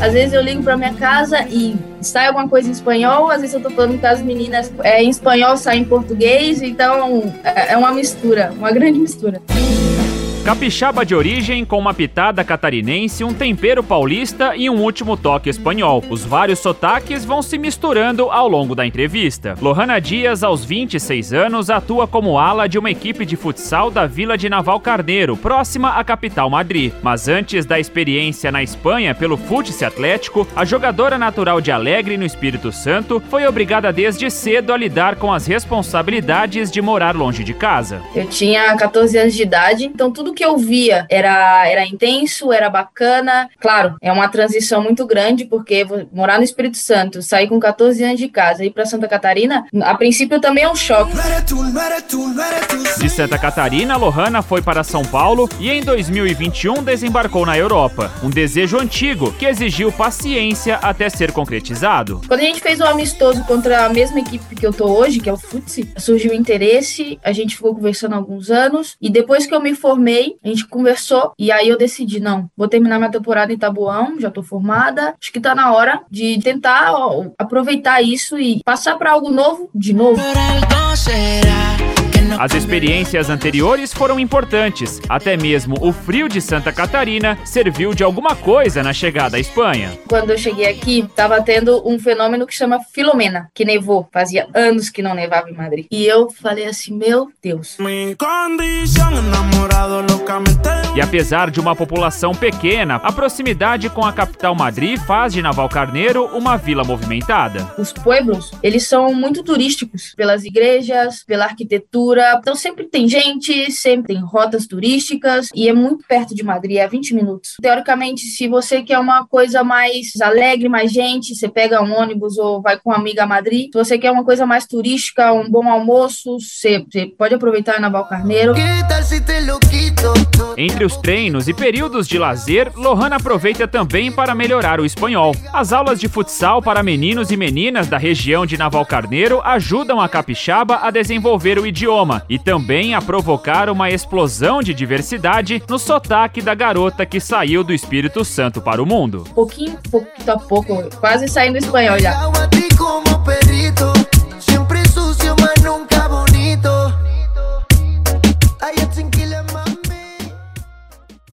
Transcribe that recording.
Às vezes eu ligo pra minha casa e sai alguma coisa em espanhol, às vezes eu tô falando com as meninas é, em espanhol, sai em português, então é, é uma mistura, uma grande mistura. Capixaba de origem, com uma pitada catarinense, um tempero paulista e um último toque espanhol. Os vários sotaques vão se misturando ao longo da entrevista. Lohana Dias, aos 26 anos, atua como ala de uma equipe de futsal da Vila de Naval Carneiro, próxima à capital Madrid. Mas antes da experiência na Espanha pelo Futse Atlético, a jogadora natural de Alegre, no Espírito Santo, foi obrigada desde cedo a lidar com as responsabilidades de morar longe de casa. Eu tinha 14 anos de idade, então tudo que eu via era, era intenso, era bacana. Claro, é uma transição muito grande, porque morar no Espírito Santo, sair com 14 anos de casa e ir para Santa Catarina, a princípio também é um choque. De Santa Catarina, Lohana foi para São Paulo e em 2021 desembarcou na Europa. Um desejo antigo que exigiu paciência até ser concretizado. Quando a gente fez o um amistoso contra a mesma equipe que eu tô hoje, que é o Futsi, surgiu interesse, a gente ficou conversando há alguns anos e depois que eu me formei, a gente conversou e aí eu decidi, não, vou terminar minha temporada em Tabuão, já tô formada, acho que tá na hora de tentar ó, aproveitar isso e passar para algo novo de novo. As experiências anteriores foram importantes. Até mesmo o frio de Santa Catarina serviu de alguma coisa na chegada à Espanha. Quando eu cheguei aqui, estava tendo um fenômeno que chama Filomena, que nevou. Fazia anos que não nevava em Madrid. E eu falei assim: meu Deus. E apesar de uma população pequena, a proximidade com a capital Madrid faz de Navalcarneiro uma vila movimentada. Os pueblos, eles são muito turísticos pelas igrejas, pela arquitetura. Então sempre tem gente, sempre tem rotas turísticas e é muito perto de Madrid, é 20 minutos. Teoricamente, se você quer uma coisa mais alegre, mais gente, você pega um ônibus ou vai com uma amiga a Madrid. Se você quer uma coisa mais turística, um bom almoço, você, você pode aproveitar em Navalcarneiro. Entre os treinos e períodos de lazer, Lohana aproveita também para melhorar o espanhol. As aulas de futsal para meninos e meninas da região de Navalcarneiro ajudam a capixaba a desenvolver o idioma e também a provocar uma explosão de diversidade no sotaque da garota que saiu do Espírito Santo para o mundo. Pouquinho, pouquinho a pouco, quase saindo espanhol já.